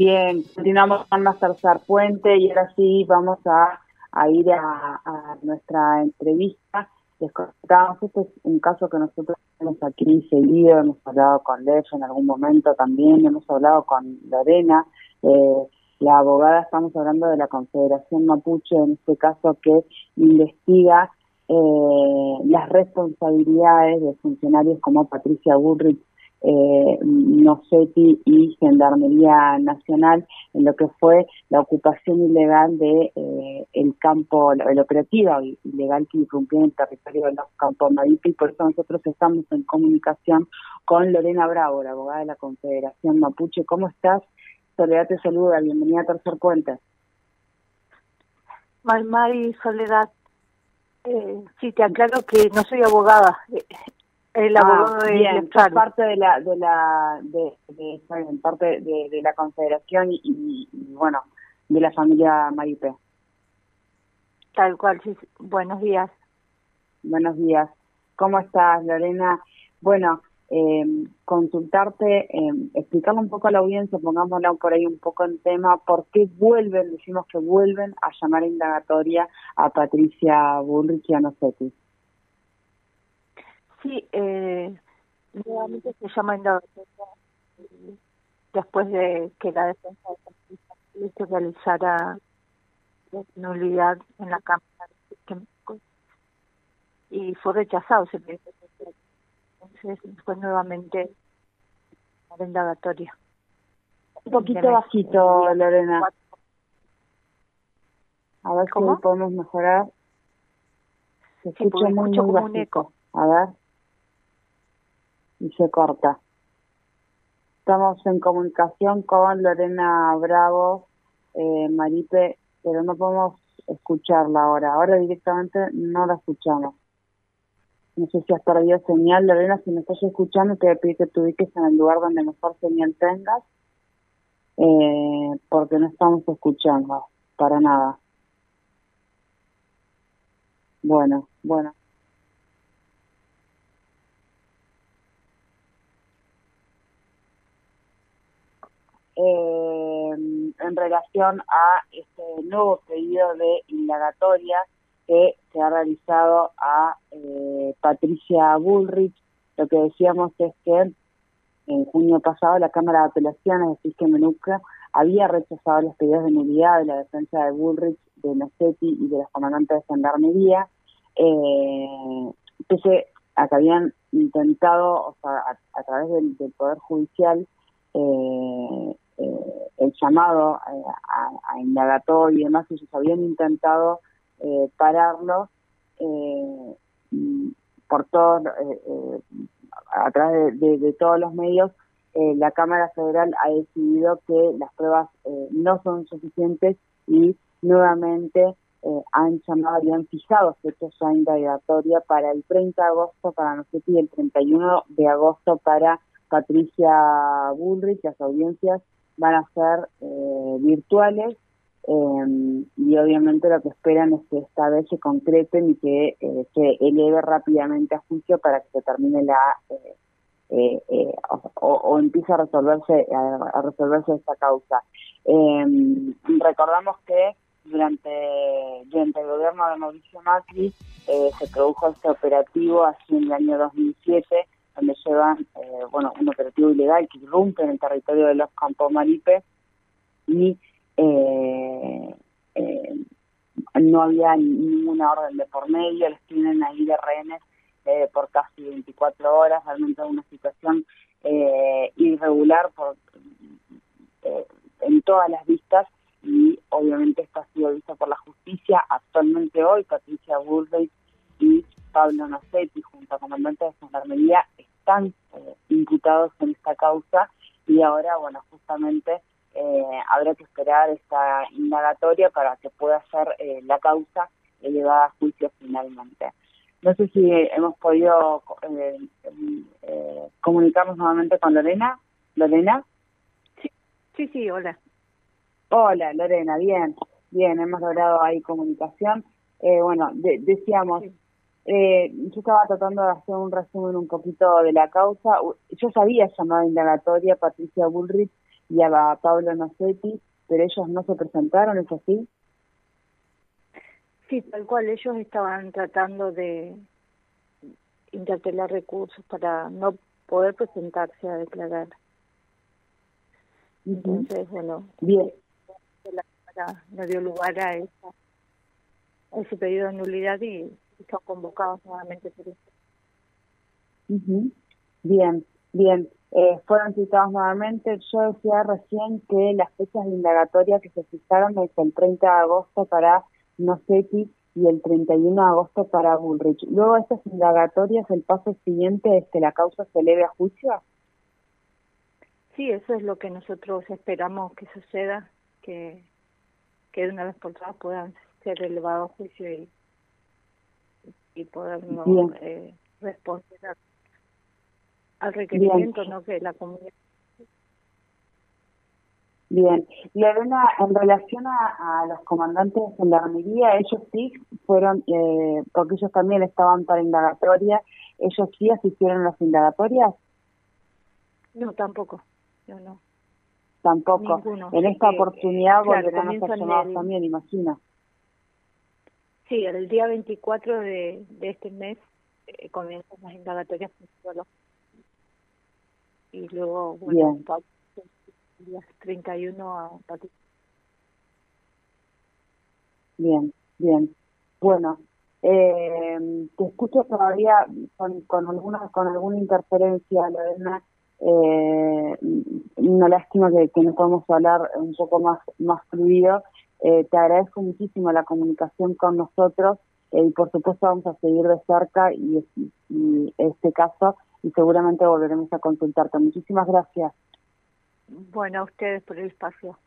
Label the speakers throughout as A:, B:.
A: Bien, continuamos con tercer puente y ahora sí vamos a, ir a, nuestra entrevista. Les contábamos, este es un caso que nosotros tenemos aquí seguido, hemos hablado con Lev en algún momento también, hemos hablado con Lorena, eh, la abogada, estamos hablando de la Confederación Mapuche, en este caso que investiga eh, las responsabilidades de funcionarios como Patricia Burrich eh, Nocetti y Gendarmería Nacional en lo que fue la ocupación ilegal de eh, el campo, el operativo ilegal que irrumpió en el territorio de los campos y por eso nosotros estamos en comunicación con Lorena Bravo, la abogada de la Confederación Mapuche. ¿Cómo estás? Soledad te saluda, bienvenida a Tercer Puente.
B: Mari Soledad, eh, sí, te aclaro que no soy abogada, el ah, abogado de
A: bien, parte de la de la de, de, parte de, la confederación y, bueno de la familia Maripe
B: tal cual sí. Buenos días.
A: Buenos días. Cómo estás Lorena bueno eh, consultarte eh, explicarle un poco a la audiencia pongámosla por ahí un poco en tema por qué vuelven decimos que vuelven a llamar a indagatoria a Patricia Bullrich y a Nocetti
B: Sí, eh, nuevamente se llama indagatoria después de que la defensa de justicia realizara la nulidad en la Cámara de y fue rechazado ese Entonces fue nuevamente la indagatoria.
A: Un poquito bajito, Lorena. A ver cómo podemos mejorar. Se escucha muy, muy bajito. Un eco. A ver y se corta. Estamos en comunicación con Lorena Bravo, eh, Maripe, pero no podemos escucharla ahora. Ahora directamente no la escuchamos. No sé si has perdido señal, Lorena, si me estás escuchando te voy a pedir que te ubiques en el lugar donde mejor señal tengas, eh, porque no estamos escuchando para nada. Bueno, bueno. eh, en relación a este nuevo pedido de indagatoria que se ha realizado a eh, Patricia Bullrich. Lo que decíamos es que en junio pasado la Cámara de Apelaciones de que Menuca había rechazado los pedidos de nulidad de la defensa de Bullrich, de Nocetti y de los comandantes de Gendarmería, eh, pese a que habían intentado, o sea, a, través del, Poder Judicial, eh, eh, el llamado eh, a, a, indagatorio y demás, ellos habían intentado eh, pararlo por todos, a través de, todos los medios, la Cámara Federal ha decidido que las pruebas no son suficientes y nuevamente han llamado, habían fijado fecha indagatoria para el 30 de agosto para nosotros y el 31 de agosto para Patricia Bullrich, las audiencias van a ser eh, virtuales em, y obviamente lo que esperan es que esta vez se concreten y que eh, se eleve rápidamente a juicio para que se termine la eh, o, empiece a resolverse a, resolverse esta causa. Em, recordamos que durante durante el gobierno de Mauricio Macri se produjo este operativo así en el año 2007 donde llevan, eh, bueno, un operativo ilegal que irrumpe en el territorio de los Campos Maripe y eh, eh, no había ninguna orden de por medio, les tienen ahí de rehenes por casi 24 horas, realmente una situación irregular por, en todas las vistas y obviamente esto ha sido visto por la justicia. Actualmente hoy Patricia Bullrich y Pablo Nocetti junto a comandantes de Gendarmería están eh, imputados en esta causa y ahora, bueno, justamente eh, habrá que esperar esta indagatoria para que pueda ser eh, la causa elevada a juicio finalmente. No sé si hemos podido eh, eh, comunicarnos nuevamente con Lorena. Lorena.
B: Sí, sí, sí, hola.
A: Hola, Lorena, bien, bien, hemos logrado ahí comunicación. Eh, bueno, decíamos, eh, yo estaba tratando de hacer un resumen un poquito de la causa. Yo sabía llamada indagatoria a Patricia Bullrich y a Pablo Nocetti, pero ellos no se presentaron, ¿es así?
B: Sí, tal cual, ellos estaban tratando de interpelar recursos para no poder presentarse a declarar. Entonces, bueno,
A: bien.
B: La no dio lugar a, esa, ese pedido de nulidad y están convocados nuevamente por eso.
A: Bien, bien. Eh, fueron citados nuevamente. Yo decía recién que las fechas de indagatoria que se fijaron es el 30 de agosto para Nocetti y el 31 de agosto para Bullrich. Luego de estas indagatorias, el paso siguiente es que la causa se eleve a juicio.
B: Sí, eso es lo que nosotros esperamos que suceda, que, que de una vez por todas puedan ser elevados a juicio y, y poder eh, responder al requerimiento no que la comunidad
A: Bien, Lorena, en relación a, los comandantes de gendarmería, ellos sí fueron, eh, porque ellos también estaban para indagatoria, ¿ellos sí asistieron a las indagatorias?
B: No, tampoco, yo no.
A: Tampoco. En esta oportunidad volverán a ser llamados también, imagino.
B: Sí, el día 24 de, de este mes eh, comienzan las indagatorias y luego, bueno, Bien días 31 a partir.
A: Bien, bien. Bueno, eh, te escucho todavía con, con alguna con alguna interferencia, Lorena. Eh, una lástima que, que no podemos hablar un poco más más fluido. Eh, te agradezco muchísimo la comunicación con nosotros eh, y por supuesto vamos a seguir de cerca y, y este caso y seguramente volveremos a consultarte. Muchísimas gracias.
B: Bueno, a ustedes por el espacio.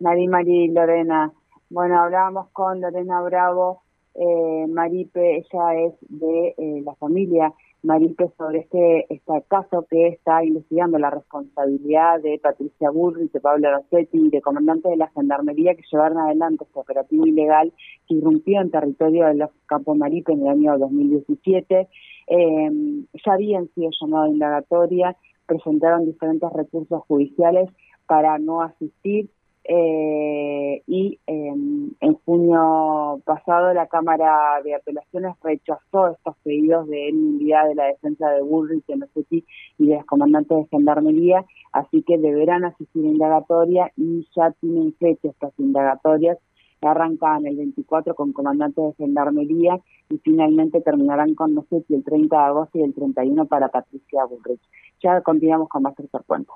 A: Mari, Mari, Lorena. Bueno, hablábamos con Lorena Bravo, eh, Maripe, ella es de eh, la familia Maripe sobre este, este caso que está investigando la responsabilidad de Patricia Burri, de Pablo Rossetti y de comandantes de la Gendarmería que llevaron adelante este operativo ilegal que irrumpió en territorio de los Campos Maripe en el año 2017. Eh, ya habían sido llamados a indagatoria presentaron diferentes recursos judiciales para no asistir eh, y em, en junio pasado la Cámara de Apelaciones rechazó estos pedidos de nulidad de la defensa de Bullrich, de Nocetti y de los comandantes de Gendarmería, así que deberán asistir a indagatoria y ya tienen fecha estas indagatorias arrancan el 24 con comandantes de gendarmería y finalmente terminarán con Nocetti el 30 de agosto y el 31 para Patricia Bullrich. Ya continuamos con más tercer cuento.